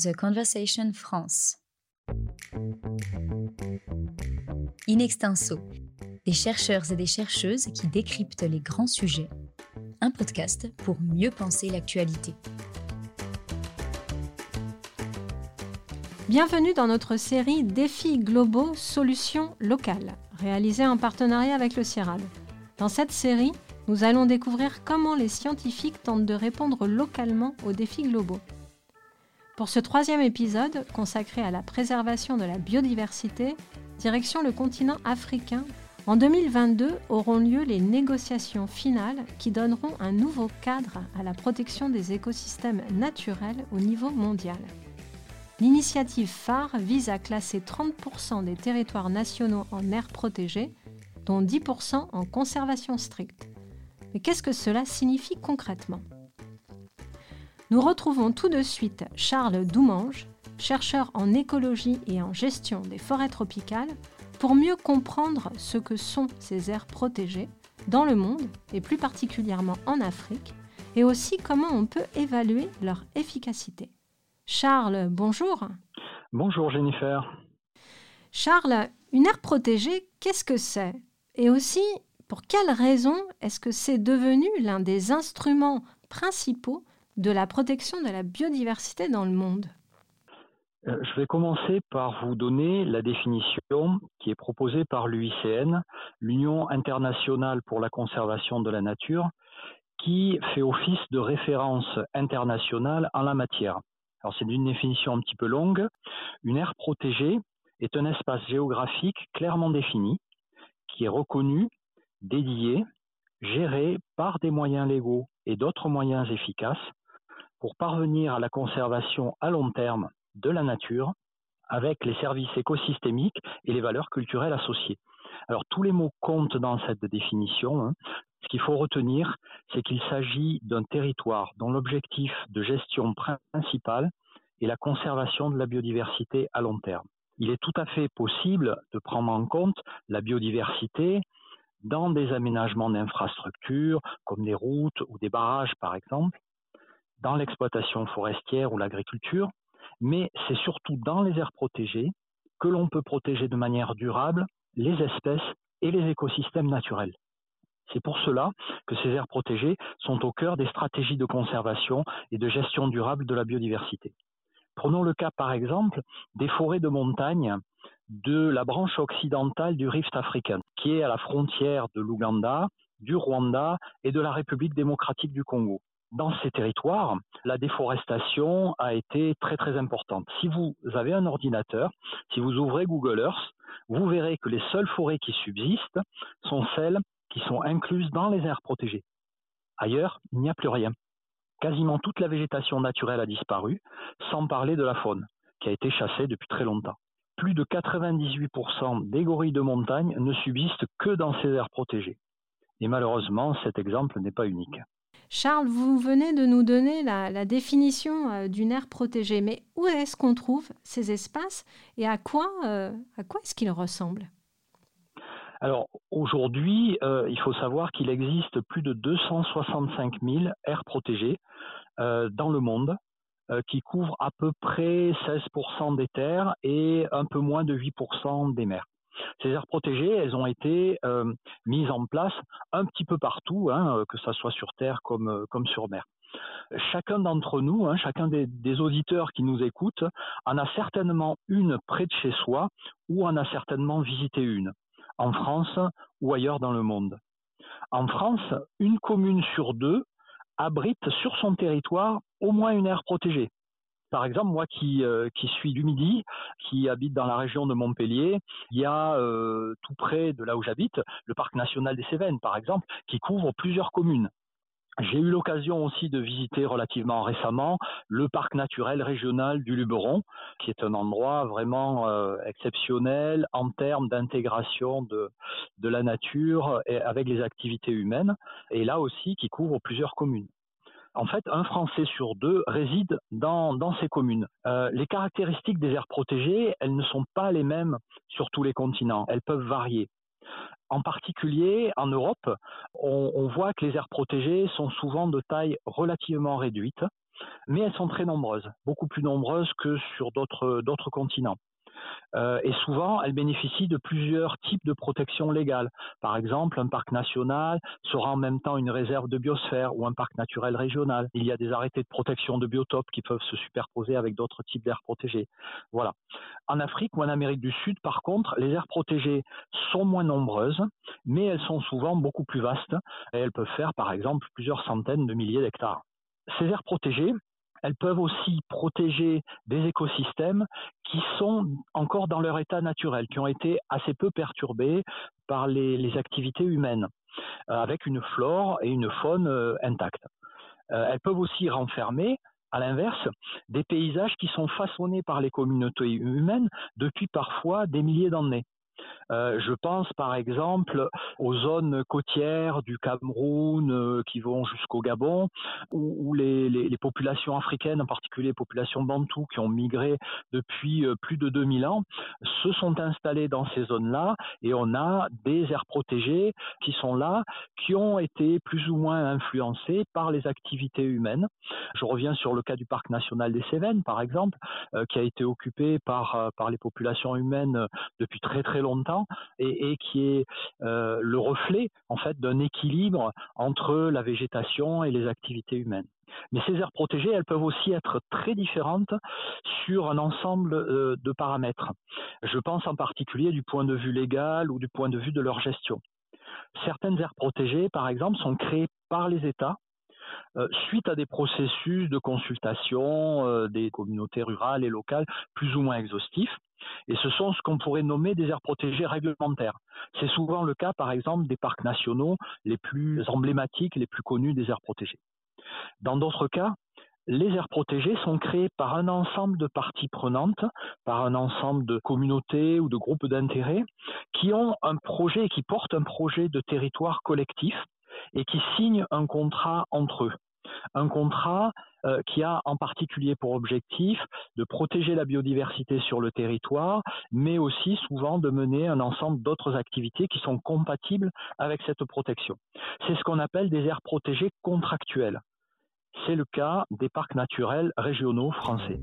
The Conversation France. In extenso, des chercheurs et des chercheuses qui décryptent les grands sujets. Un podcast pour mieux penser l'actualité. Bienvenue dans notre série Défis globaux, solutions locales, réalisée en partenariat avec le CIRAD. Dans cette série, nous allons découvrir comment les scientifiques tentent de répondre localement aux défis globaux. Pour ce troisième épisode, consacré à la préservation de la biodiversité, direction le continent africain, en 2022 auront lieu les négociations finales qui donneront un nouveau cadre à la protection des écosystèmes naturels au niveau mondial. L'initiative phare vise à classer 30% des territoires nationaux en aires protégées, dont 10% en conservation stricte. Mais qu'est-ce que cela signifie concrètement? Nous retrouvons tout de suite Charles Doumange, chercheur en écologie et en gestion des forêts tropicales, pour mieux comprendre ce que sont ces aires protégées dans le monde et plus particulièrement en Afrique, et aussi comment on peut évaluer leur efficacité. Charles, bonjour. Bonjour Jennifer. Charles, une aire protégée, qu'est-ce que c'est? Et aussi, pour quelles raisons est-ce que c'est devenu l'un des instruments principaux de la protection de la biodiversité dans le monde euh, je vais commencer par vous donner la définition qui est proposée par l'UICN, l'Union internationale pour la conservation de la nature, qui fait office de référence internationale en la matière. C'est une définition un petit peu longue. Une aire protégée est un espace géographique clairement défini, qui est reconnu, dédié, géré par des moyens légaux et d'autres moyens efficaces pour parvenir à la conservation à long terme de la nature avec les services écosystémiques et les valeurs culturelles associées. Alors tous les mots comptent dans cette définition. Hein. Ce qu'il faut retenir, c'est qu'il s'agit d'un territoire dont l'objectif de gestion principal est la conservation de la biodiversité à long terme. Il est tout à fait possible de prendre en compte la biodiversité dans des aménagements d'infrastructures comme des routes ou des barrages par exemple, dans l'exploitation forestière ou l'agriculture, mais c'est surtout dans les aires protégées que l'on peut protéger de manière durable les espèces et les écosystèmes naturels. C'est pour cela que ces aires protégées sont au cœur des stratégies de conservation et de gestion durable de la biodiversité. Prenons le cas par exemple des forêts de montagne de la branche occidentale du Rift africain, qui est à la frontière de l'Ouganda, du Rwanda et de la République démocratique du Congo dans ces territoires, la déforestation a été très très importante. Si vous avez un ordinateur, si vous ouvrez Google Earth, vous verrez que les seules forêts qui subsistent sont celles qui sont incluses dans les aires protégées. Ailleurs, il n'y a plus rien. Quasiment toute la végétation naturelle a disparu, sans parler de la faune, qui a été chassée depuis très longtemps. Plus de 98% des gorilles de montagne ne subsistent que dans ces aires protégées. Et malheureusement, cet exemple n'est pas unique. Charles, vous venez de nous donner la, définition euh, d'une aire protégée, mais où est-ce qu'on trouve ces espaces et à quoi, euh, quoi est-ce qu'ils ressemblent? Alors aujourd'hui, euh, il faut savoir qu'il existe plus de 265 000 aires protégées dans le monde, qui couvrent à peu près 16% des terres et un peu moins de 8% des mers. Ces aires protégées, elles ont été euh, mises en place un petit peu partout, hein, euh, que ce soit sur terre comme, euh, comme sur mer. Chacun d'entre nous, hein, chacun des, des, auditeurs qui nous écoutent, en a certainement une près de chez soi ou en a certainement visité une, en France ou ailleurs dans le monde. En France, une commune sur deux abrite sur son territoire au moins une aire protégée. Par exemple, moi qui, euh, qui suis du Midi, qui habite dans la région de Montpellier, il y a euh, tout près de là où j'habite le parc national des Cévennes, par exemple, qui couvre plusieurs communes. J'ai eu l'occasion aussi de visiter relativement récemment le parc naturel régional du Luberon, qui est un endroit vraiment euh, exceptionnel en termes d'intégration de, de la nature et avec les activités humaines, et là aussi qui couvre plusieurs communes en fait, un Français sur deux réside dans, ces communes. Euh, les caractéristiques des aires protégées, elles ne sont pas les mêmes sur tous les continents. Elles peuvent varier. En particulier, en Europe, on, voit que les aires protégées sont souvent de taille relativement réduite, mais elles sont très nombreuses, beaucoup plus nombreuses que sur d'autres continents. Euh, et souvent, elles bénéficient de plusieurs types de protections légales. Par exemple, un parc national sera en même temps une réserve de biosphère ou un parc naturel régional. Il y a des arrêtés de protection de biotopes qui peuvent se superposer avec d'autres types d'aires protégées. Voilà. En Afrique ou en Amérique du Sud, par contre, les aires protégées sont moins nombreuses, mais elles sont souvent beaucoup plus vastes et elles peuvent faire, par exemple, plusieurs centaines de milliers d'hectares. Ces aires protégées, elles peuvent aussi protéger des écosystèmes qui sont encore dans leur état naturel, qui ont été assez peu perturbés par les, activités humaines, euh, avec une flore et une faune euh, intactes. Euh, elles peuvent aussi renfermer à l'inverse, des paysages qui sont façonnés par les communautés humaines depuis parfois des milliers d'années. Euh, je pense par exemple aux zones côtières du Cameroun euh, qui vont jusqu'au Gabon, où, les, populations africaines, en particulier les populations bantoues qui ont migré depuis euh, plus de 2000 ans, se sont installées dans ces zones-là et on a des aires protégées qui sont là, qui ont été plus ou moins influencées par les activités humaines. Je reviens sur le cas du parc national des Cévennes, par exemple, qui a été occupé par, par les populations humaines depuis très très longtemps et, qui est euh, le reflet en fait d'un équilibre entre la végétation et les activités humaines. Mais ces aires protégées, elles peuvent aussi être très différentes sur un ensemble euh, de paramètres. Je pense en particulier du point de vue légal ou du point de vue de leur gestion. Certaines aires protégées, par exemple, sont créées par les États suite à des processus de consultation des communautés rurales et locales plus ou moins exhaustifs. Et ce sont ce qu'on pourrait nommer des aires protégées réglementaires. C'est souvent le cas, par exemple, des parcs nationaux les plus emblématiques, les plus connus des aires protégées. Dans d'autres cas, les aires protégées sont créées par un ensemble de parties prenantes, par un ensemble de communautés ou de groupes d'intérêts qui ont un projet, qui portent un projet de territoire collectif et qui signent un contrat entre eux un contrat euh, qui a en particulier pour objectif de protéger la biodiversité sur le territoire, mais aussi souvent de mener un ensemble d'autres activités qui sont compatibles avec cette protection. C'est ce qu'on appelle des aires protégées contractuelles. C'est le cas des parcs naturels régionaux français.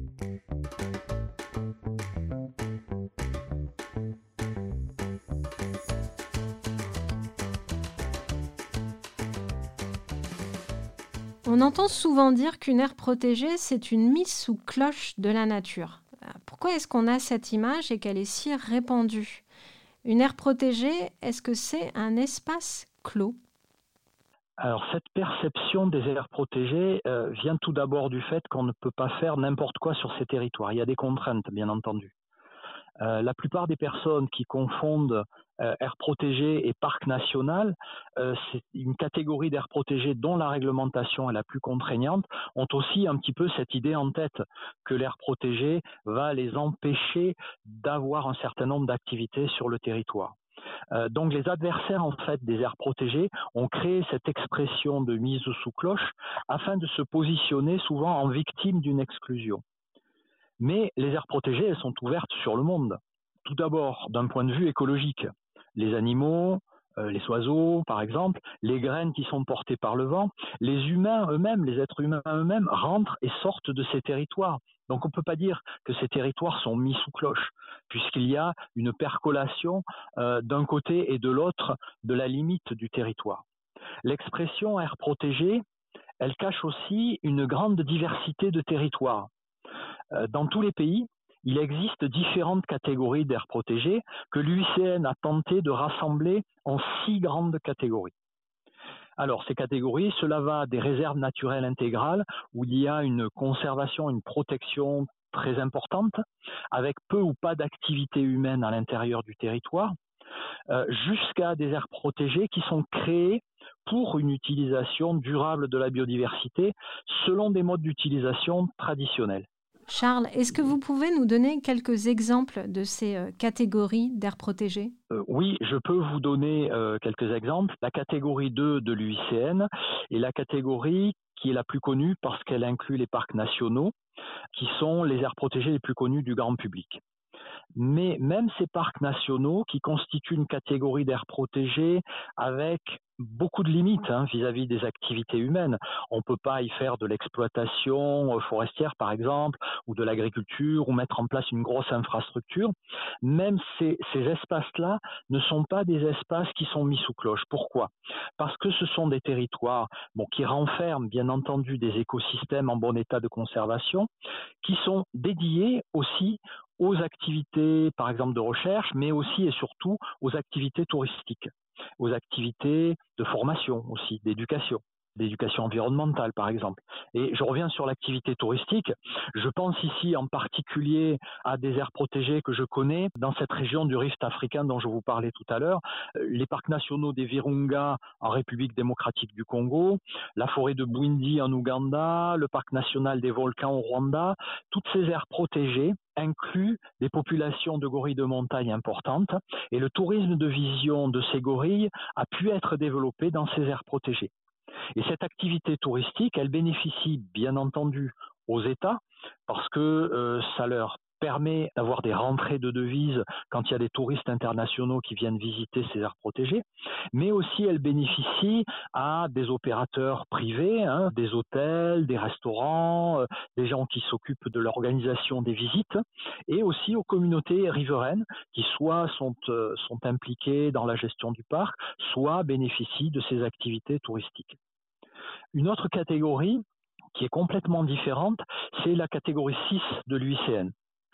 On entend souvent dire qu'une aire protégée, c'est une mise sous cloche de la nature. Euh, pourquoi est-ce qu'on a cette image et qu'elle est si répandue? Une aire protégée, est-ce que c'est un espace clos? Alors cette perception des aires protégées euh, vient tout d'abord du fait qu'on ne peut pas faire n'importe quoi sur ces territoires. Il y a des contraintes, bien entendu. Euh, la plupart des personnes qui confondent aires protégées et parc national, euh, c'est une catégorie d'aires protégées dont la réglementation est la plus contraignante, ont aussi un petit peu cette idée en tête que l'aire protégée va les empêcher d'avoir un certain nombre d'activités sur le territoire. donc les adversaires en fait des aires protégées ont créé cette expression de mise sous cloche afin de se positionner souvent en victime d'une exclusion. Mais les aires protégées, elles sont ouvertes sur le monde. Tout d'abord, d'un point de vue écologique, les animaux, euh, les oiseaux, par exemple, les graines qui sont portées par le vent, les humains eux-mêmes, les êtres humains eux-mêmes rentrent et sortent de ces territoires. Donc on ne peut pas dire que ces territoires sont mis sous cloche, puisqu'il y a une percolation euh, d'un côté et de l'autre de la limite du territoire. L'expression air protégée, elle cache aussi une grande diversité de territoires. Euh, dans tous les pays, il existe différentes catégories d'aires protégées que l'UICN a tenté de rassembler en six grandes catégories. Alors, ces catégories, cela va des réserves naturelles intégrales où il y a une conservation, une protection très importante, avec peu ou pas d'activité humaine à l'intérieur du territoire, euh, jusqu'à des aires protégées qui sont créées pour une utilisation durable de la biodiversité selon des modes d'utilisation traditionnels. Charles, est-ce que vous pouvez nous donner quelques exemples de ces euh, catégories d'aires protégées euh, Oui, je peux vous donner euh, quelques exemples. La catégorie 2 de l'UICN est la catégorie qui est la plus connue parce qu'elle inclut les parcs nationaux, qui sont les aires protégées les plus connues du grand public. Mais même ces parcs nationaux, qui constituent une catégorie d'aires protégées avec beaucoup de limites hein, vis-à-vis des activités humaines. On ne peut pas y faire de l'exploitation euh, forestière, par exemple, ou de l'agriculture, ou mettre en place une grosse infrastructure. Même ces, ces espaces-là ne sont pas des espaces qui sont mis sous cloche. Pourquoi? Parce que ce sont des territoires qui renferment, bien entendu, des écosystèmes en bon état de conservation, qui sont dédiés aussi aux activités, par exemple, de recherche, mais aussi et surtout aux activités touristiques, aux activités de formation aussi, d'éducation d'éducation environnementale, par exemple. Et je reviens sur l'activité touristique. Je pense ici en particulier à des aires protégées que je connais dans cette région du rift africain dont je vous parlais tout à l'heure, euh, les parcs nationaux des Virunga en République démocratique du Congo, la forêt de Bwindi en Ouganda, le parc national des volcans au Rwanda. Toutes ces aires protégées incluent des populations de gorilles de montagne importantes et le tourisme de vision de ces gorilles a pu être développé dans ces aires protégées. Et cette activité touristique, elle bénéficie bien entendu aux États parce que euh, ça leur permet d'avoir des rentrées de devises quand il y a des touristes internationaux qui viennent visiter ces aires protégées, mais aussi elle bénéficie à des opérateurs privés, hein, des hôtels, des restaurants, euh, des gens qui s'occupent de l'organisation des visites, et aussi aux communautés riveraines qui soit sont, euh, sont impliquées dans la gestion du parc, soit bénéficient de ces activités touristiques. Une autre catégorie qui est complètement différente, c'est la catégorie 6 de l'UICN.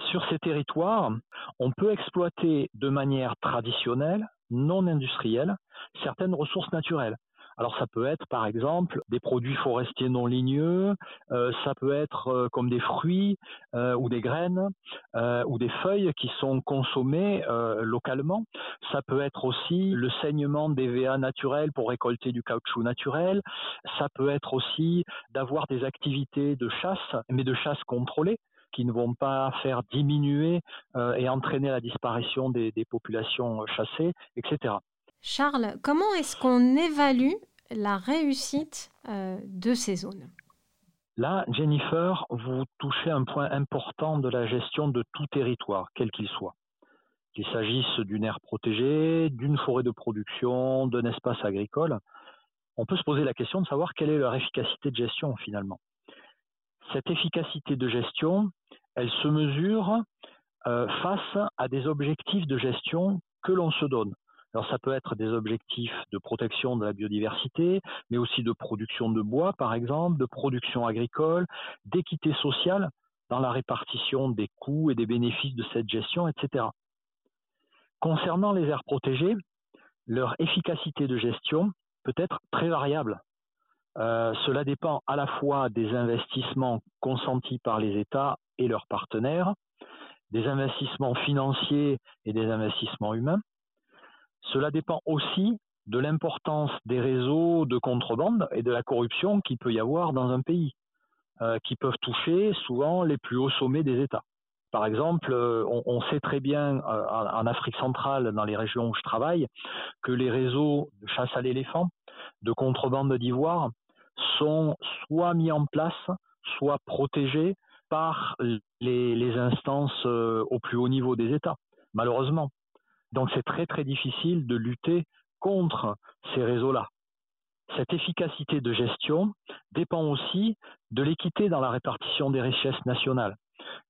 Sur ces territoires, on peut exploiter de manière traditionnelle, non industrielle, certaines ressources naturelles. Alors ça peut être par exemple des produits forestiers non ligneux, euh, ça peut être euh, comme des fruits euh, ou des graines ou des feuilles qui sont consommées localement. Ça peut être aussi le saignement des VA naturels pour récolter du caoutchouc naturel. Ça peut être aussi d'avoir des activités de chasse, mais de chasse contrôlée qui ne vont pas faire diminuer et entraîner la disparition des populations chassées, etc. Charles, comment est-ce qu'on évalue la réussite euh, de ces zones Là, Jennifer, vous touchez un point important de la gestion de tout territoire, quel qu'il soit. Qu'il s'agisse d'une aire protégée, d'une forêt de production, d'un espace agricole, on peut se poser la question de savoir quelle est leur efficacité de gestion finalement. Cette efficacité de gestion, elle se mesure euh, face à des objectifs de gestion que l'on se donne. Alors ça peut être des objectifs de protection de la biodiversité, mais aussi de production de bois, par exemple, de production agricole, d'équité sociale dans la répartition des coûts et des bénéfices de cette gestion, etc. Concernant les aires protégées, leur efficacité de gestion peut être très variable. Euh, cela dépend à la fois des investissements consentis par les États et leurs partenaires, des investissements financiers et des investissements humains, cela dépend aussi de l'importance des réseaux de contrebande et de la corruption qu'il peut y avoir dans un pays, euh, qui peuvent toucher souvent les plus hauts sommets des États. Par exemple, euh, on, sait très bien euh, en Afrique centrale, dans les régions où je travaille, que les réseaux de chasse à l'éléphant, de contrebande d'ivoire, sont soit mis en place, soit protégés par les instances au plus haut niveau des États, malheureusement. Donc c'est très très difficile de lutter contre ces réseaux-là. Cette efficacité de gestion dépend aussi de l'équité dans la répartition des richesses nationales.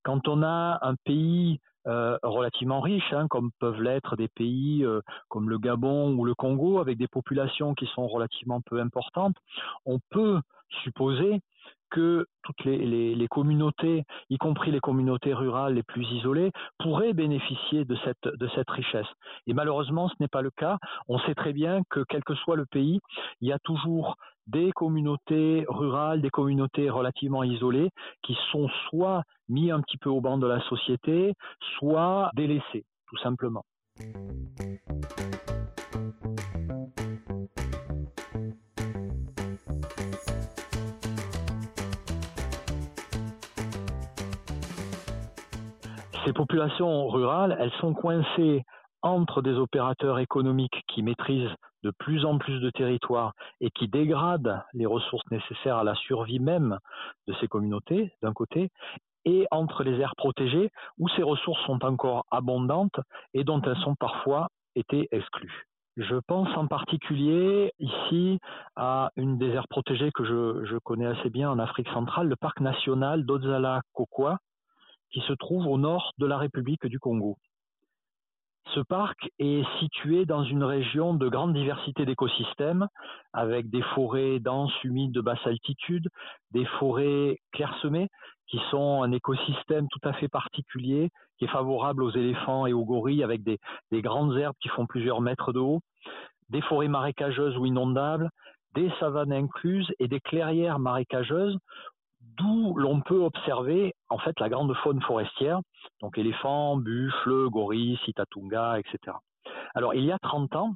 Quand on a un pays euh, relativement riche, hein, comme peuvent l'être des pays euh, comme le Gabon ou le Congo, avec des populations qui sont relativement peu importantes, on peut supposer que toutes les, communautés, y compris les communautés rurales les plus isolées, pourraient bénéficier de cette, de cette richesse. Et malheureusement, ce n'est pas le cas. On sait très bien que quel que soit le pays, il y a toujours des communautés rurales, des communautés relativement isolées, qui sont soit mis un petit peu au banc de la société, soit délaissées, tout simplement. Ces populations rurales, elles sont coincées entre des opérateurs économiques qui maîtrisent de plus en plus de territoires et qui dégradent les ressources nécessaires à la survie même de ces communautés, d'un côté, et entre les aires protégées où ces ressources sont encore abondantes et dont elles sont parfois été exclues. Je pense en particulier ici à une des aires protégées que je, je connais assez bien en Afrique centrale, le parc national d'Odzala-Kokwa, qui se trouve au nord de la République du Congo. Ce parc est situé dans une région de grande diversité d'écosystèmes, avec des forêts denses, humides de basse altitude, des forêts clairsemées, qui sont un écosystème tout à fait particulier, qui est favorable aux éléphants et aux gorilles, avec des, des grandes herbes qui font plusieurs mètres de haut, des forêts marécageuses ou inondables, des savanes incluses et des clairières marécageuses d'où l'on peut observer en fait la grande faune forestière, donc éléphants, buffles, gorilles, citatunga, etc. Alors il y a 30 ans,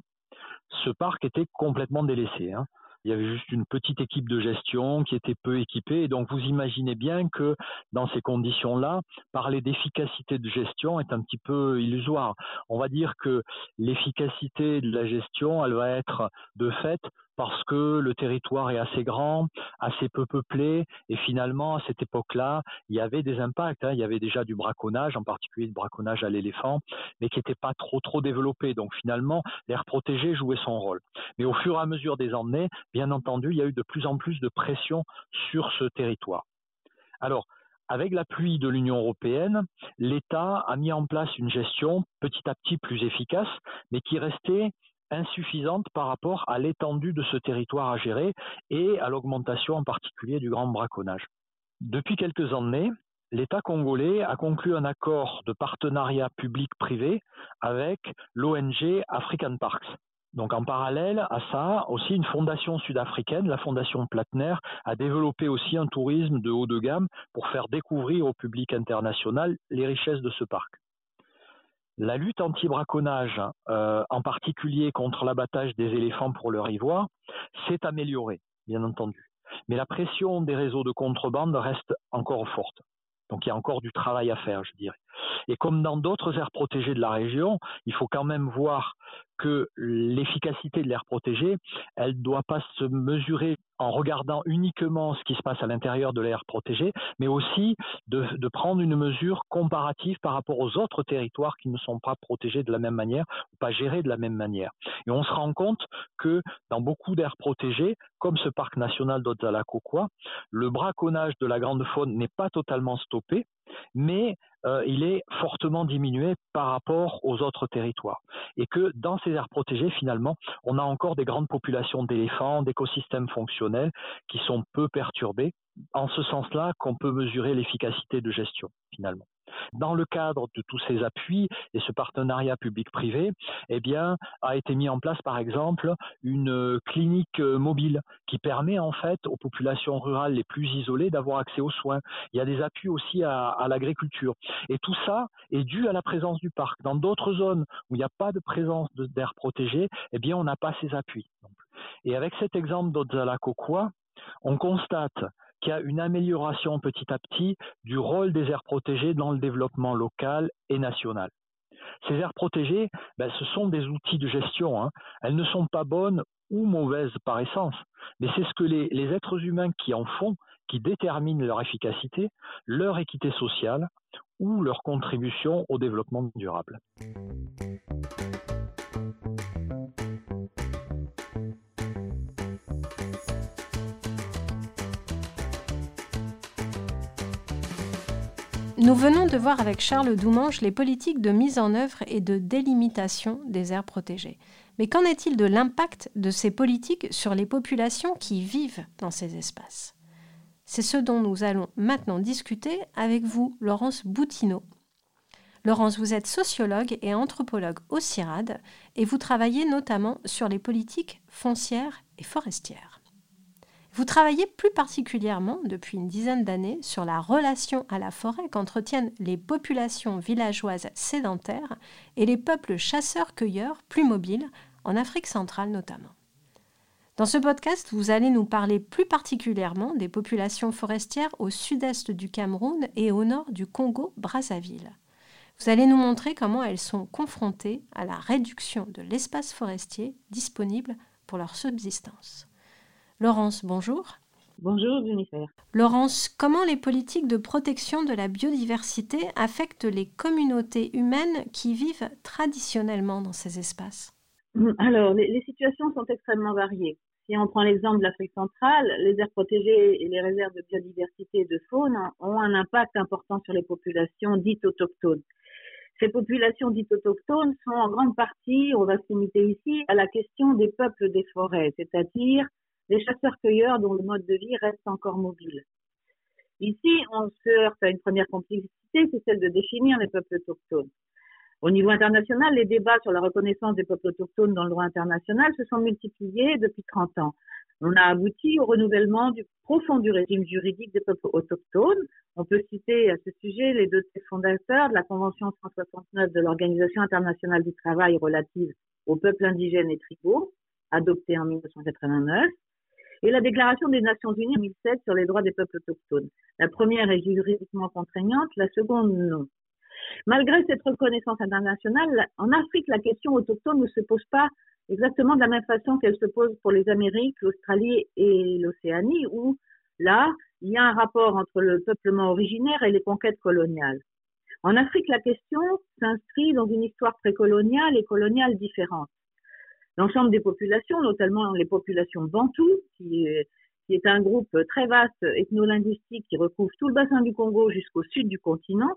ce parc était complètement délaissé. Hein. Il y avait juste une petite équipe de gestion qui était peu équipée. Et donc, vous imaginez bien que dans ces conditions-là, parler d'efficacité de gestion est un petit peu illusoire. On va dire que l'efficacité de la gestion, elle va être de fait parce que le territoire est assez grand, assez peu peuplé, et finalement, à cette époque-là, il y avait des impacts. Hein. Il y avait déjà du braconnage, en particulier du braconnage à l'éléphant, mais qui n'était pas trop trop développé. Donc finalement, l'air protégé jouait son rôle. Mais au fur et à mesure des années, bien entendu, il y a eu de plus en plus de pression sur ce territoire. Alors, avec l'appui de l'Union européenne, l'État a mis en place une gestion petit à petit plus efficace, mais qui restait insuffisante par rapport à l'étendue de ce territoire à gérer et à l'augmentation en particulier du grand braconnage. Depuis quelques années, l'État congolais a conclu un accord de partenariat public-privé avec l'ONG African Parks. Donc en parallèle à ça, aussi une fondation sud-africaine, la fondation Platner, a développé aussi un tourisme de haut de gamme pour faire découvrir au public international les richesses de ce parc. La lutte anti-braconnage, euh, en particulier contre l'abattage des éléphants pour leur ivoire, s'est améliorée, bien entendu. Mais la pression des réseaux de contrebande reste encore forte. Donc il y a encore du travail à faire, je dirais. Et comme dans d'autres aires protégées de la région, il faut quand même voir que l'efficacité de l'air protégé, elle ne doit pas se mesurer en regardant uniquement ce qui se passe à l'intérieur de l'air protégé, mais aussi de, prendre une mesure comparative par rapport aux autres territoires qui ne sont pas protégés de la même manière ou pas gérés de la même manière. Et on se rend compte que dans beaucoup d'aires protégées, comme ce parc national d'Odzala-Kokwa, le braconnage de la grande faune n'est pas totalement stoppé, mais euh, il est fortement diminué par rapport aux autres territoires. Et que dans ces aires protégées, finalement, on a encore des grandes populations d'éléphants, d'écosystèmes fonctionnels qui sont peu perturbés, en ce sens-là qu'on peut mesurer l'efficacité de gestion, finalement. Dans le cadre de tous ces appuis et ce partenariat public-privé, eh bien, a été mis en place, par exemple, une clinique mobile qui permet en fait aux populations rurales les plus isolées d'avoir accès aux soins. Il y a des appuis aussi à, à l'agriculture. Et tout ça est dû à la présence du parc. Dans d'autres zones où il n'y a pas de présence d'air protégé, eh bien, on n'a pas ces appuis. Et avec cet exemple d'Odzala Kokwa, on constate qu'il y a une amélioration petit à petit du rôle des aires protégées dans le développement local et national. Ces aires protégées, ben, ce sont des outils de gestion. Hein. Elles ne sont pas bonnes ou mauvaises par essence, mais c'est ce que les, les êtres humains qui en font qui déterminent leur efficacité, leur équité sociale ou leur contribution au développement durable. Nous venons de voir avec Charles Doumange les politiques de mise en œuvre et de délimitation des aires protégées. Mais qu'en est-il de l'impact de ces politiques sur les populations qui vivent dans ces espaces? C'est ce dont nous allons maintenant discuter avec vous, Laurence Boutineau. Laurence, vous êtes sociologue et anthropologue au CIRAD et vous travaillez notamment sur les politiques foncières et forestières. Vous travaillez plus particulièrement depuis une dizaine d'années sur la relation à la forêt qu'entretiennent les populations villageoises sédentaires et les peuples chasseurs-cueilleurs plus mobiles, en Afrique centrale notamment. Dans ce podcast, vous allez nous parler plus particulièrement des populations forestières au sud-est du Cameroun et au nord du Congo-Brazzaville. Vous allez nous montrer comment elles sont confrontées à la réduction de l'espace forestier disponible pour leur subsistance. Laurence, bonjour. Bonjour Jennifer. Laurence, comment les politiques de protection de la biodiversité affectent les communautés humaines qui vivent traditionnellement dans ces espaces? Alors, les, situations sont extrêmement variées. Si on prend l'exemple de l'Afrique centrale, les aires protégées et les réserves de biodiversité et de faune ont un impact important sur les populations dites autochtones. Ces populations dites autochtones sont en grande partie, on va se limiter ici, à la question des peuples des forêts, c'est-à-dire des chasseurs-cueilleurs dont le mode de vie reste encore mobile. Ici, on se heurte à une première complexité, c'est celle de définir les peuples autochtones. Au niveau international, les débats sur la reconnaissance des peuples autochtones dans le droit international se sont multipliés depuis 30 ans. On a abouti au renouvellement du profond du régime juridique des peuples autochtones. On peut citer à ce sujet les deux fondateurs de la Convention 169 de l'Organisation internationale du travail relative aux peuples indigènes et tribaux, adoptée en 1989, et la Déclaration des Nations Unies en 2007 sur les droits des peuples autochtones. La première est juridiquement contraignante, la seconde non. Malgré cette reconnaissance internationale, en Afrique, la question autochtone ne se pose pas exactement de la même façon qu'elle se pose pour les Amériques, l'Australie et l'Océanie, où là, il y a un rapport entre le peuplement originaire et les conquêtes coloniales. En Afrique, la question s'inscrit dans une histoire précoloniale et coloniale différente l'ensemble des populations, notamment les populations bantoues, qui est, un groupe très vaste ethno-linguistique qui recouvre tout le bassin du Congo jusqu'au sud du continent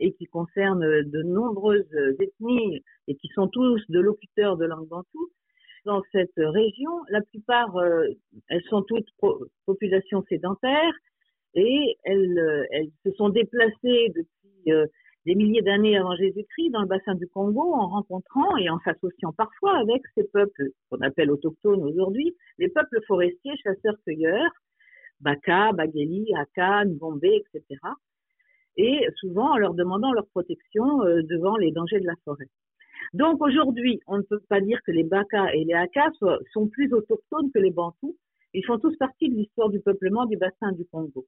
et qui concerne de nombreuses ethnies et qui sont tous de locuteurs de langue bantou. Dans cette région, la plupart, euh, elles sont toutes populations sédentaires et elles, elles se sont déplacées depuis euh, des milliers d'années avant Jésus-Christ dans le bassin du Congo en rencontrant et en s'associant parfois avec ces peuples qu'on appelle autochtones aujourd'hui, les peuples forestiers, chasseurs-cueilleurs, Baka, Bageli, Aka, Ngombe, etc. Et souvent en leur demandant leur protection euh, devant les dangers de la forêt. Donc aujourd'hui, on ne peut pas dire que les Baka et les Aka sont plus autochtones que les Bantous. Ils font tous partie de l'histoire du peuplement du bassin du Congo.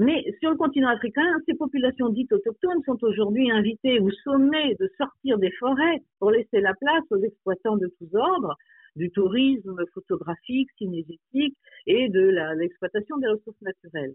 Mais sur le continent africain, ces populations dites autochtones sont aujourd'hui invitées ou sommées de sortir des forêts pour laisser la place aux exploitants de tous ordres, du tourisme photographique, cinégétique et de l'exploitation des ressources naturelles.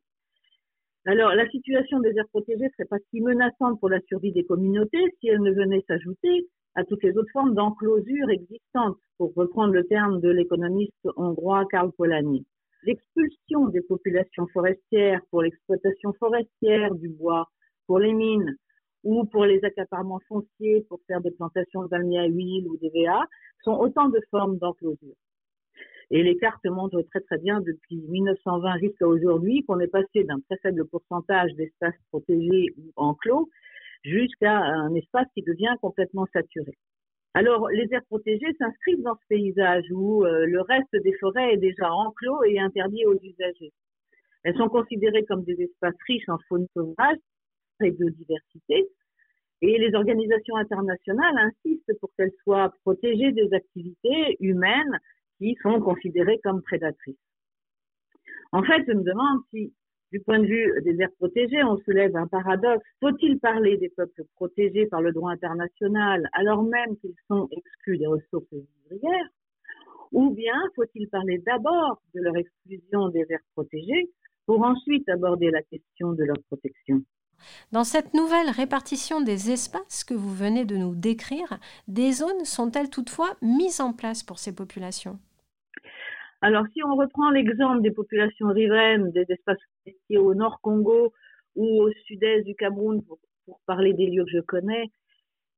Alors, la situation des aires protégées serait pas si menaçante pour la survie des communautés si elle ne venait s'ajouter à toutes les autres formes d'enclosure existantes, pour reprendre le terme de l'économiste hongrois Karl Polanyi l'expulsion des populations forestières pour l'exploitation forestière du bois, pour les mines ou pour les accaparements fonciers pour faire des plantations de à huile ou des VA sont autant de formes d'enclosure. Et les cartes montrent très très bien depuis 1920 jusqu'à aujourd'hui qu'on est passé d'un très faible pourcentage d'espaces protégés ou enclos jusqu'à un espace qui devient complètement saturé. Alors, les aires protégées s'inscrivent dans ce paysage où euh, le reste des forêts est déjà enclos et interdit aux usagers. Elles sont considérées comme des espaces riches en faune sauvage et biodiversité, et les organisations internationales insistent pour qu'elles soient protégées des activités humaines qui sont considérées comme prédatrices. En fait, je me demande si du point de vue des aires protégées, on soulève un paradoxe. Faut-il parler des peuples protégés par le droit international alors même qu'ils sont exclus des ressources vivrières Ou bien faut-il parler d'abord de leur exclusion des aires protégées pour ensuite aborder la question de leur protection? Dans cette nouvelle répartition des espaces que vous venez de nous décrire, des zones sont-elles toutefois mises en place pour ces populations? Alors, si on reprend l'exemple des populations riveraines des espaces forestiers au nord Congo ou au sud-est du Cameroun, pour, parler des lieux que je connais,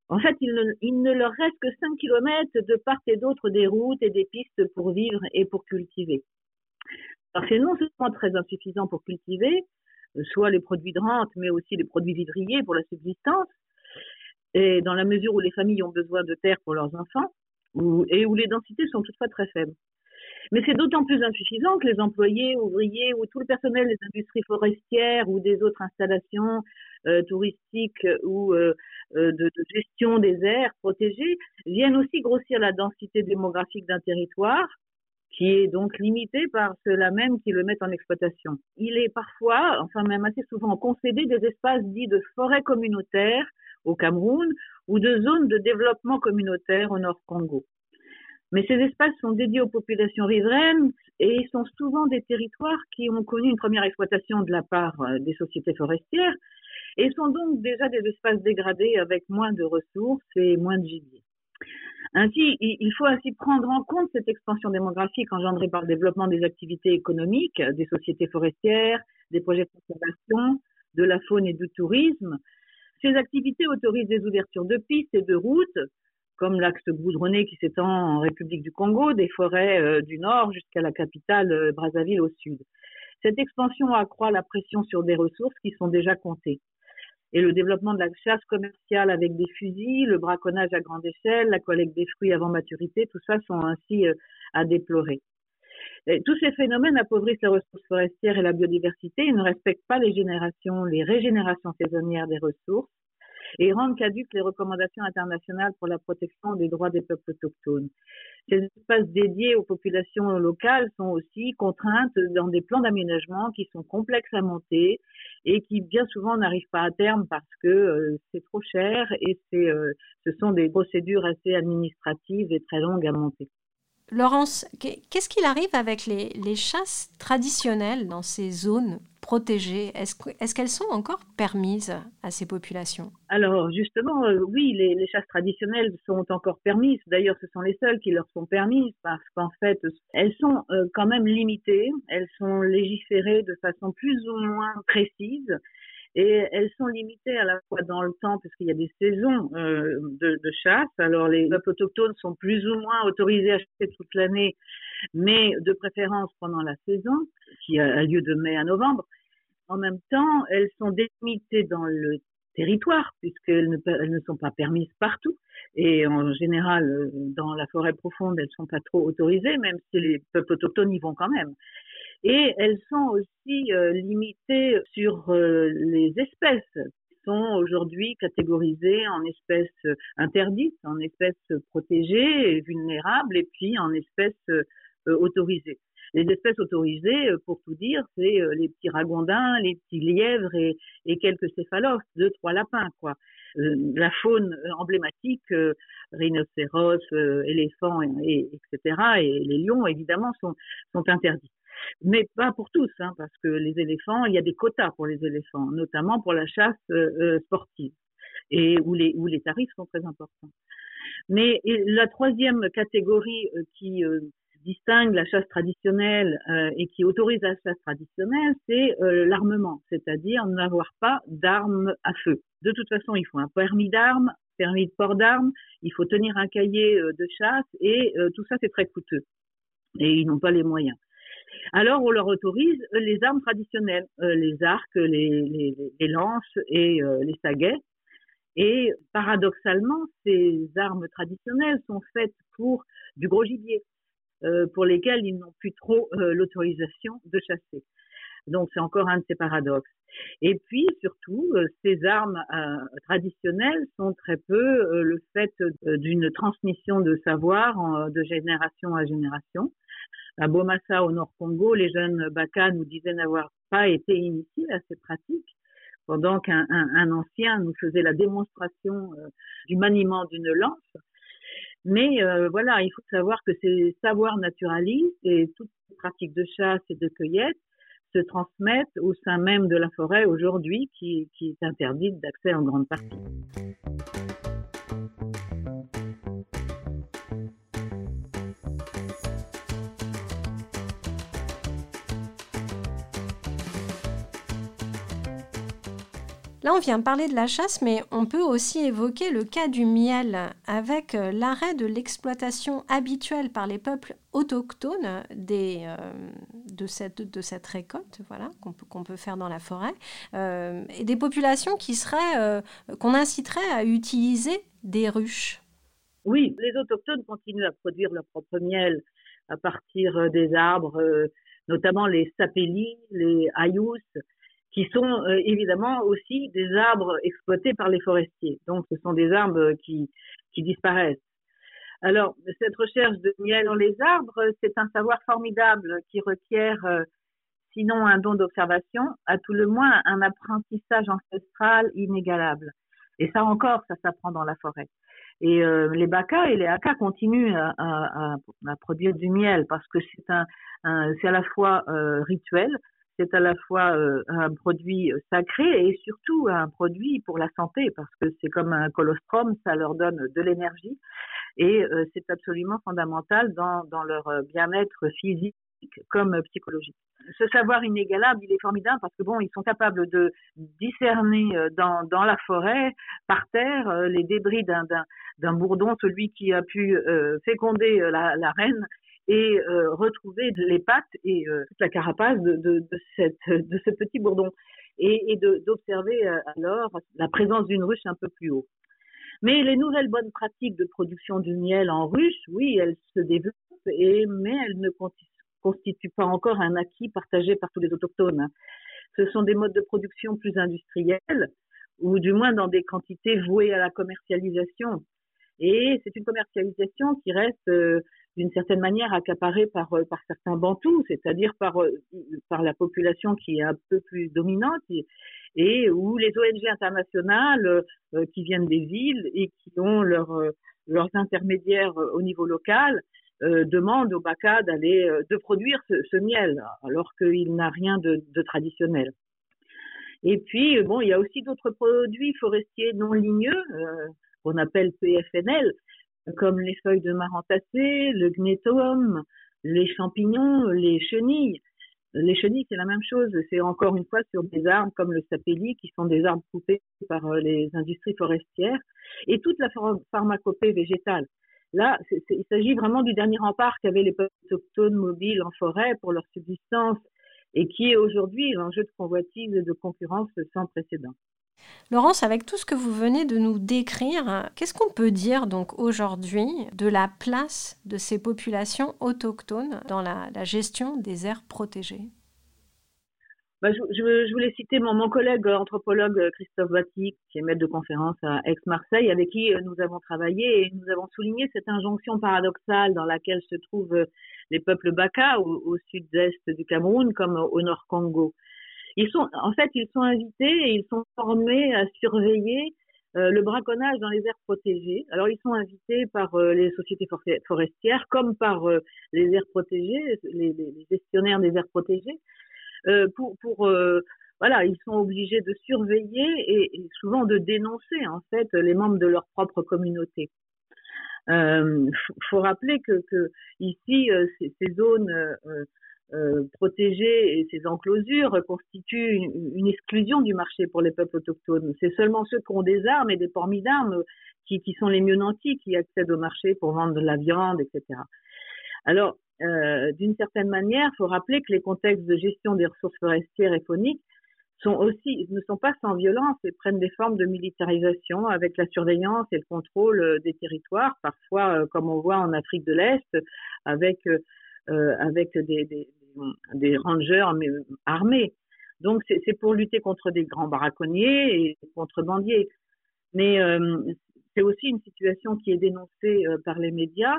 en fait, il ne, leur reste que 5 km de part et d'autre des routes et des pistes pour vivre et pour cultiver. Alors, c'est non seulement très insuffisant pour cultiver, soit les produits de rente, mais aussi les produits vivriers pour la subsistance, et dans la mesure où les familles ont besoin de terre pour leurs enfants, et où les densités sont toutefois très faibles. Mais c'est d'autant plus insuffisant que les employés, ouvriers ou tout le personnel des industries forestières ou des autres installations euh, touristiques ou euh, euh, de, de, gestion des aires protégées viennent aussi grossir la densité démographique d'un territoire qui est donc limité par ceux-là même qui le mettent en exploitation. Il est parfois, enfin même assez souvent, concédé des espaces dits de forêts communautaires au Cameroun ou de zones de développement communautaire au Nord Congo. Mais ces espaces sont dédiés aux populations riveraines et sont souvent des territoires qui ont connu une première exploitation de la part euh, des sociétés forestières et sont donc déjà des espaces dégradés avec moins de ressources et moins de gibier. Ainsi, il faut ainsi prendre en compte cette expansion démographique engendrée par le développement des activités économiques, des sociétés forestières, des projets de conservation, de la faune et du tourisme. Ces activités autorisent des ouvertures de pistes et de routes, comme l'axe goudronné qui s'étend en République du Congo, des forêts euh, du nord jusqu'à la capitale euh, Brazzaville au sud. Cette expansion accroît la pression sur des ressources qui sont déjà comptées. Et le développement de la chasse commerciale avec des fusils, le braconnage à grande échelle, la collecte des fruits avant maturité, tout ça sont ainsi euh, à déplorer. tous ces phénomènes appauvrissent les ressources forestières et la biodiversité et ne respectent pas les générations, les régénérations saisonnières des ressources et rendent caduques les recommandations internationales pour la protection des droits des peuples autochtones. Ces espaces dédiés aux populations locales sont aussi contraintes dans des plans d'aménagement qui sont complexes à monter et qui bien souvent n'arrivent pas à terme parce que euh, c'est trop cher et euh, ce sont des procédures assez administratives et très longues à monter. Laurence, qu'est-ce qu'il arrive avec les, chasses traditionnelles dans ces zones? Protégées Est-ce qu'elles sont encore permises à ces populations? Alors justement, euh, oui, les, chasses traditionnelles sont encore permises. D'ailleurs, ce sont les seules qui leur sont permises parce qu'en fait, elles sont euh, quand même limitées, elles sont légiférées de façon plus ou moins précise et elles sont limitées à la fois dans le temps puisqu'il y a des saisons euh, de, de, chasse. Alors les peuples autochtones sont plus ou moins autorisés à chasser toute l'année, mais de préférence pendant la saison qui a lieu de mai à novembre. En même temps, elles sont délimitées dans le territoire puisqu'elles ne, ne sont pas permises partout et en général euh, dans la forêt profonde elles sont pas trop autorisées même si les peuples autochtones y vont quand même et elles sont aussi euh, limitées sur euh, les espèces qui sont aujourd'hui catégorisées en espèces interdites, en espèces protégées et vulnérables, et puis en espèces autorisées. Les espèces autorisées, pour tout dire, c'est les petits ragondins, les petits lièvres et, et quelques céphalophes, deux, trois lapins, quoi. la faune emblématique, rhinocéros, éléphants, et, etc., et les lions, évidemment, sont, sont interdits mais pas pour tous, hein, parce que les éléphants, il y a des quotas pour les éléphants, notamment pour la chasse euh, euh, sportive, et où les, où les tarifs sont très importants. Mais la troisième catégorie euh, qui distingue la chasse traditionnelle et qui autorise la chasse traditionnelle, c'est l'armement, c'est-à-dire n'avoir pas d'armes à feu. De toute façon, il faut un permis d'armes, permis de port d'armes, il faut tenir un cahier de chasse et tout ça c'est très coûteux et ils n'ont pas les moyens alors on leur autorise les armes traditionnelles, euh, les arcs, les, lances et euh, les saguets. Et paradoxalement, ces armes traditionnelles sont faites pour du gros gibier, euh, pour lesquels ils n'ont plus trop l'autorisation de chasser. Donc c'est encore un de ces paradoxes. Et puis surtout, ces armes traditionnelles sont très peu le fait d'une transmission de savoir de génération à génération à Bomassa, au Nord Congo, les jeunes Baka nous disaient n'avoir pas été initiés à ces pratiques, pendant qu'un un, ancien nous faisait la démonstration euh, du maniement d'une lance. Mais euh, voilà, il faut savoir que ces savoirs naturalistes et toutes ces pratiques de chasse et de cueillette se transmettent au sein même de la forêt aujourd'hui, qui, qui est interdite d'accès en grande partie. Là, on vient parler de la chasse, mais on peut aussi évoquer le cas du miel, avec euh, l'arrêt de l'exploitation habituelle par les peuples autochtones euh, de, cette, récolte voilà, qu'on peut, qu'on peut faire dans la forêt, euh, et des populations qui seraient, qu'on inciterait à utiliser des ruches. Oui, les autochtones continuent à produire leur propre miel à partir des arbres, notamment les sapélis, les ayous, qui sont euh, évidemment aussi des arbres exploités par les forestiers. Donc, ce sont des arbres qui, qui disparaissent. Alors, cette recherche de miel dans les arbres, c'est un savoir formidable qui requiert, euh, sinon un don d'observation, à tout le moins un apprentissage ancestral inégalable. Et ça encore, ça s'apprend dans la forêt. Et euh, les bacas et les acas continuent à, produire du miel parce que c'est un, à la fois rituel, c'est à la fois euh, un produit sacré et surtout un produit pour la santé parce que c'est comme un colostrum, ça leur donne de l'énergie et c'est absolument fondamental dans, leur bien-être physique comme psychologique. Ce savoir inégalable, il est formidable parce que bon, ils sont capables de discerner euh, dans, la forêt, par terre, euh, les débris d'un, bourdon, celui qui a pu euh, féconder la, reine, et retrouver les pattes et toute la carapace de, de, ce petit bourdon, et, et d'observer alors la présence d'une ruche un peu plus haut. Mais les nouvelles bonnes pratiques de production du miel en ruche, oui, elles se développent, et, mais elles ne constitue pas encore un acquis partagé par tous les autochtones. Ce sont des modes de production plus industriels, ou du moins dans des quantités vouées à la commercialisation. Et c'est une commercialisation qui reste euh, d'une certaine manière accaparée par, euh, par certains bantous, c'est-à-dire par, euh, par la population qui est un peu plus dominante et, où les ONG internationales qui viennent des villes et qui ont leur, leurs intermédiaires au niveau local euh, demande au BACA d'aller euh, de produire ce, miel, alors qu'il n'a rien de, traditionnel. Et puis, euh, bon, il y a aussi d'autres produits forestiers non ligneux, qu'on appelle PFNL, comme les feuilles de marantacée, le gnétoum, les champignons, les chenilles. Les chenilles, c'est la même chose. C'est encore une fois sur des arbres comme le sapéli, qui sont des arbres coupés par les industries forestières, et toute la pharmacopée végétale. Là, il s'agit vraiment du dernier rempart qu'avaient les peuples autochtones mobiles en forêt pour leur subsistance et qui est aujourd'hui l'enjeu de convoitise et de concurrence sans précédent. Laurence, avec tout ce que vous venez de nous décrire, qu'est-ce qu'on peut dire donc aujourd'hui de la place de ces populations autochtones dans la gestion des aires protégées? Bah, je, voulais citer mon, collègue anthropologue Christophe Batik, qui est maître de conférence à Aix-Marseille, avec qui euh, nous avons travaillé et nous avons souligné cette injonction paradoxale dans laquelle se trouvent euh, les peuples Baka au, au sud-est du Cameroun comme au nord Congo. Ils sont, en fait, ils sont invités et ils sont formés à surveiller euh, le braconnage dans les aires protégées. Alors, ils sont invités par les sociétés forestières comme par les aires protégées, les, gestionnaires des aires protégées. Euh, pour, euh, voilà, ils sont obligés de surveiller et, souvent de dénoncer en fait les membres de leur propre communauté. Il euh, faut rappeler que, ici, euh, ces, zones euh, protégées et ces enclosures constituent une, exclusion du marché pour les peuples autochtones. C'est seulement ceux qui ont des armes et des pormis d'armes qui, sont les mieux nantis qui accèdent au marché pour vendre de la viande, etc. Alors, euh, d'une certaine manière, il faut rappeler que les contextes de gestion des ressources forestières et fauniques ne sont pas sans violence et prennent des formes de militarisation avec la surveillance et le contrôle euh, des territoires, parfois, euh, comme on voit en Afrique de l'Est, avec, euh, avec des, des, des rangers armés. Donc, c'est pour lutter contre des grands braconniers et contrebandiers. Mais c'est aussi une situation qui est dénoncée par les médias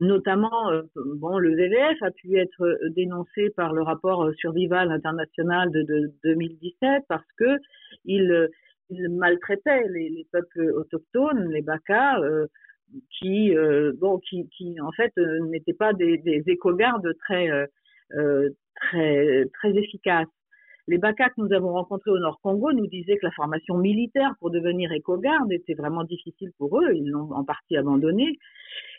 Notamment, euh, bon, le VVF a pu être euh, dénoncé par le rapport euh, Survival international de, de 2017 parce que il, il maltraitait les, les, peuples autochtones, les Bakas, euh, qui, euh, qui, en fait n'étaient pas des, des éco-gardes très, très efficaces. Les Bakas que nous avons rencontrés au Nord Congo nous disaient que la formation militaire pour devenir éco-garde était vraiment difficile pour eux. Ils l'ont en partie abandonné.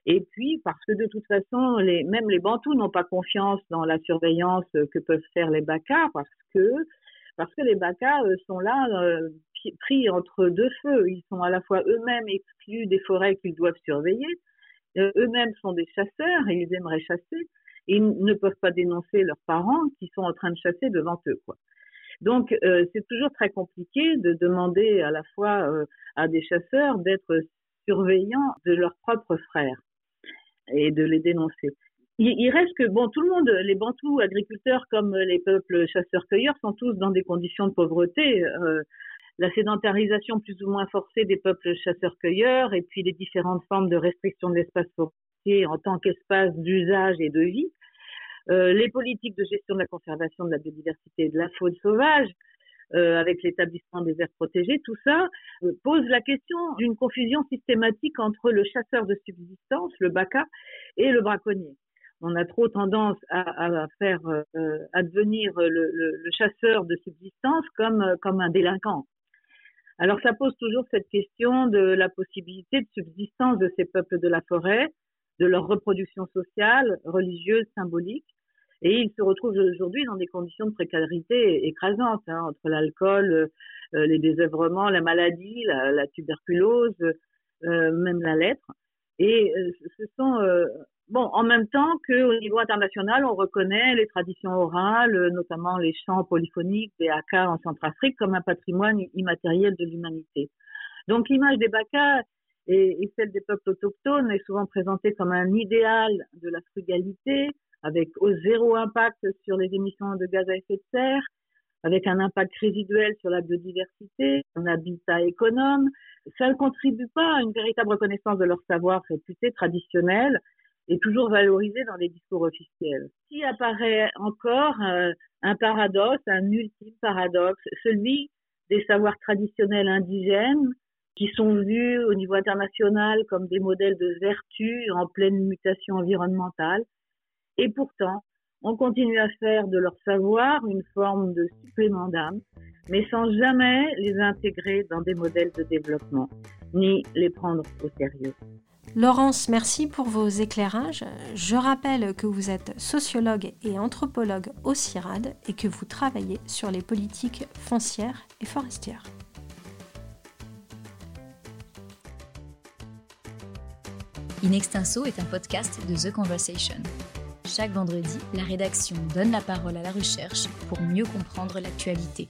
Et puis, parce que de toute façon, même les Bantous n'ont pas confiance dans la surveillance que peuvent faire les Bakas, parce que, parce que les euh, sont là, euh, pris entre deux feux. Ils sont à la fois eux-mêmes exclus des forêts qu'ils doivent surveiller, euh, eux-mêmes sont des chasseurs et ils aimeraient chasser. Ils ne peuvent pas dénoncer leurs parents qui sont en train de chasser devant eux. Donc, euh, c'est toujours très compliqué de demander à la fois euh, à des chasseurs d'être surveillants de leurs propres frères et de les dénoncer. Il, reste que, bon, tout le monde, les Bantous agriculteurs comme les peuples chasseurs-cueilleurs sont tous dans des conditions de pauvreté. La sédentarisation plus ou moins forcée des peuples chasseurs-cueilleurs et puis les différentes formes de restriction de l'espace forestier en tant qu'espace d'usage et de vie. Euh, les politiques de gestion de la conservation de la biodiversité et de la faune sauvage, euh, avec l'établissement des aires protégées, tout ça euh, pose la question d'une confusion systématique entre le chasseur de subsistance, le BACA, et le braconnier. On a trop tendance à, faire euh, advenir le, chasseur de subsistance comme un délinquant. Alors ça pose toujours cette question de la possibilité de subsistance de ces peuples de la forêt, de leur reproduction sociale, religieuse, symbolique, et ils se retrouvent aujourd'hui dans des conditions de précarité écrasantes, hein, entre l'alcool, euh, les désœuvrements, la maladie, la, tuberculose, euh, même la lettre. Et euh, ce sont bon, en même temps qu'au niveau international, on reconnaît les traditions orales, notamment les chants polyphoniques des Haka en Centrafrique, comme un patrimoine immatériel de l'humanité. Donc l'image des Baka et, et, celle des peuples autochtones est souvent présentée comme un idéal de la frugalité, avec au zéro impact sur les émissions de gaz à effet de serre, avec un impact résiduel sur la biodiversité, un habitat économe. Ça ne contribue pas à une véritable reconnaissance de leur savoir réputé traditionnel et toujours valorisé dans les discours officiels. Qui apparaît encore euh, un paradoxe, un ultime paradoxe, celui des savoirs traditionnels indigènes qui sont vus au niveau international comme des modèles de vertu en pleine mutation environnementale et pourtant, on continue à faire de leur savoir une forme de supplément d'âme, mais sans jamais les intégrer dans des modèles de développement, ni les prendre au sérieux. Laurence, merci pour vos éclairages. Je rappelle que vous êtes sociologue et anthropologue au CIRAD et que vous travaillez sur les politiques foncières et forestières. In Extenso est un podcast de The Conversation. Chaque vendredi, la rédaction donne la parole à la recherche pour mieux comprendre l'actualité.